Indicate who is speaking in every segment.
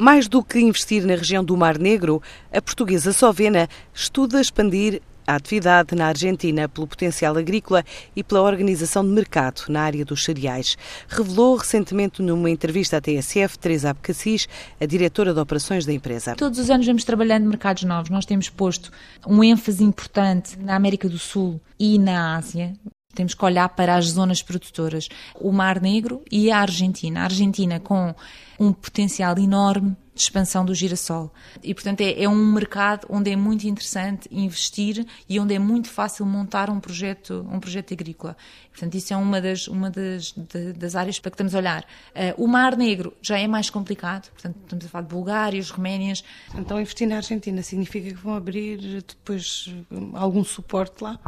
Speaker 1: Mais do que investir na região do Mar Negro, a portuguesa Sovena estuda expandir a atividade na Argentina pelo potencial agrícola e pela organização de mercado na área dos cereais. Revelou recentemente numa entrevista à TSF Teresa Abcacis, a diretora de operações da empresa.
Speaker 2: Todos os anos vamos trabalhando mercados novos. Nós temos posto um ênfase importante na América do Sul e na Ásia. Temos que olhar para as zonas produtoras, o Mar Negro e a Argentina. A Argentina com um potencial enorme de expansão do girassol. E, portanto, é, é, um mercado onde é muito interessante investir e onde é muito fácil montar um projeto, um projeto agrícola. Portanto, isso é uma das, uma das, de, das áreas para que estamos a olhar. Uh, o Mar Negro já é mais complicado, portanto, estamos a falar de Bulgárias, Roménias.
Speaker 1: Então, investir na Argentina significa que vão abrir depois algum suporte lá?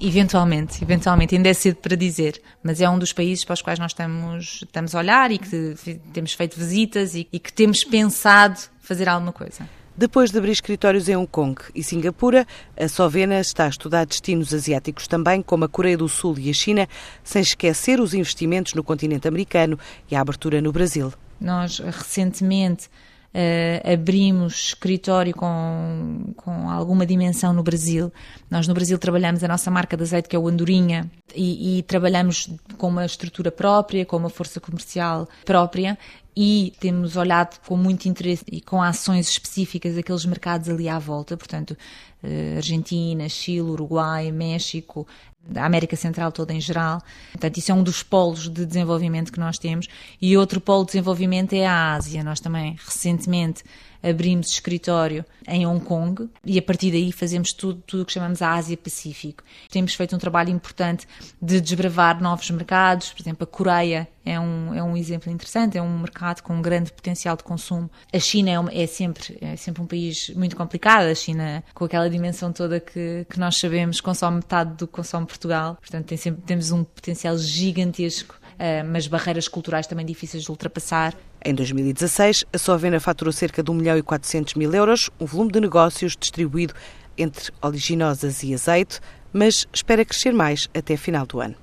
Speaker 2: Eventualmente, eventualmente, ainda é cedo para dizer, mas é um dos países para os quais nós estamos, estamos a olhar e que temos feito visitas e, e que temos pensado fazer alguma coisa.
Speaker 1: Depois de abrir escritórios em Hong Kong e Singapura, a Sovena está a estudar destinos asiáticos também, como a Coreia do Sul e a China, sem esquecer os investimentos no continente americano e a abertura no Brasil.
Speaker 2: Nós recentemente Uh, abrimos escritório com, com alguma dimensão no Brasil. Nós no Brasil trabalhamos a nossa marca de azeite, que é o Andorinha, e, e trabalhamos com uma estrutura própria, com uma força comercial própria, e temos olhado com muito interesse e com ações específicas aqueles mercados ali à volta, portanto, uh, Argentina, Chile, Uruguai, México, da América Central toda em geral. Portanto, isso é um dos polos de desenvolvimento que nós temos. E outro polo de desenvolvimento é a Ásia. Nós também, recentemente, abrimos escritório em Hong Kong e a partir daí fazemos tudo, tudo o que chamamos a Ásia-Pacífico. Temos feito um trabalho importante de desbravar novos mercados, por exemplo, a Coreia é um, é um exemplo interessante, é um mercado com um grande potencial de consumo. A China é, uma, é, sempre, é sempre um país muito complicado, a China, com aquela dimensão toda que, que nós sabemos, consome metade do que consome Portugal, portanto tem sempre, temos um potencial gigantesco mas barreiras culturais também difíceis de ultrapassar.
Speaker 1: Em 2016, a Sovena faturou cerca de 1 milhão e 400 mil euros, um volume de negócios distribuído entre oleaginosas e azeite, mas espera crescer mais até final do ano.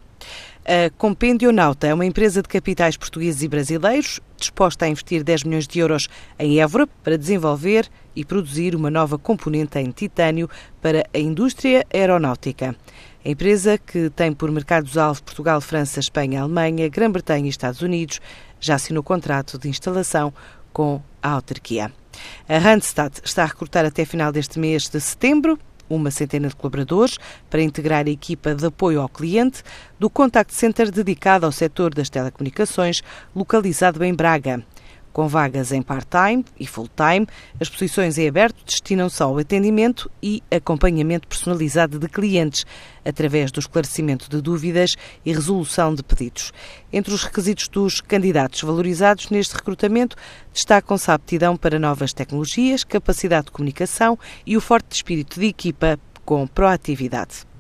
Speaker 1: A Compendionauta é uma empresa de capitais portugueses e brasileiros disposta a investir 10 milhões de euros em Évora para desenvolver e produzir uma nova componente em titânio para a indústria aeronáutica. A empresa, que tem por mercados-alvo Portugal, França, Espanha, Alemanha, Grã-Bretanha e Estados Unidos, já assinou contrato de instalação com a autarquia. A Randstad está a recrutar até final deste mês de setembro uma centena de colaboradores para integrar a equipa de apoio ao cliente do Contact Center dedicado ao setor das telecomunicações, localizado em Braga com vagas em part-time e full-time. As posições em aberto destinam-se ao atendimento e acompanhamento personalizado de clientes, através do esclarecimento de dúvidas e resolução de pedidos. Entre os requisitos dos candidatos valorizados neste recrutamento, destacam-se a aptidão para novas tecnologias, capacidade de comunicação e o forte espírito de equipa com proatividade.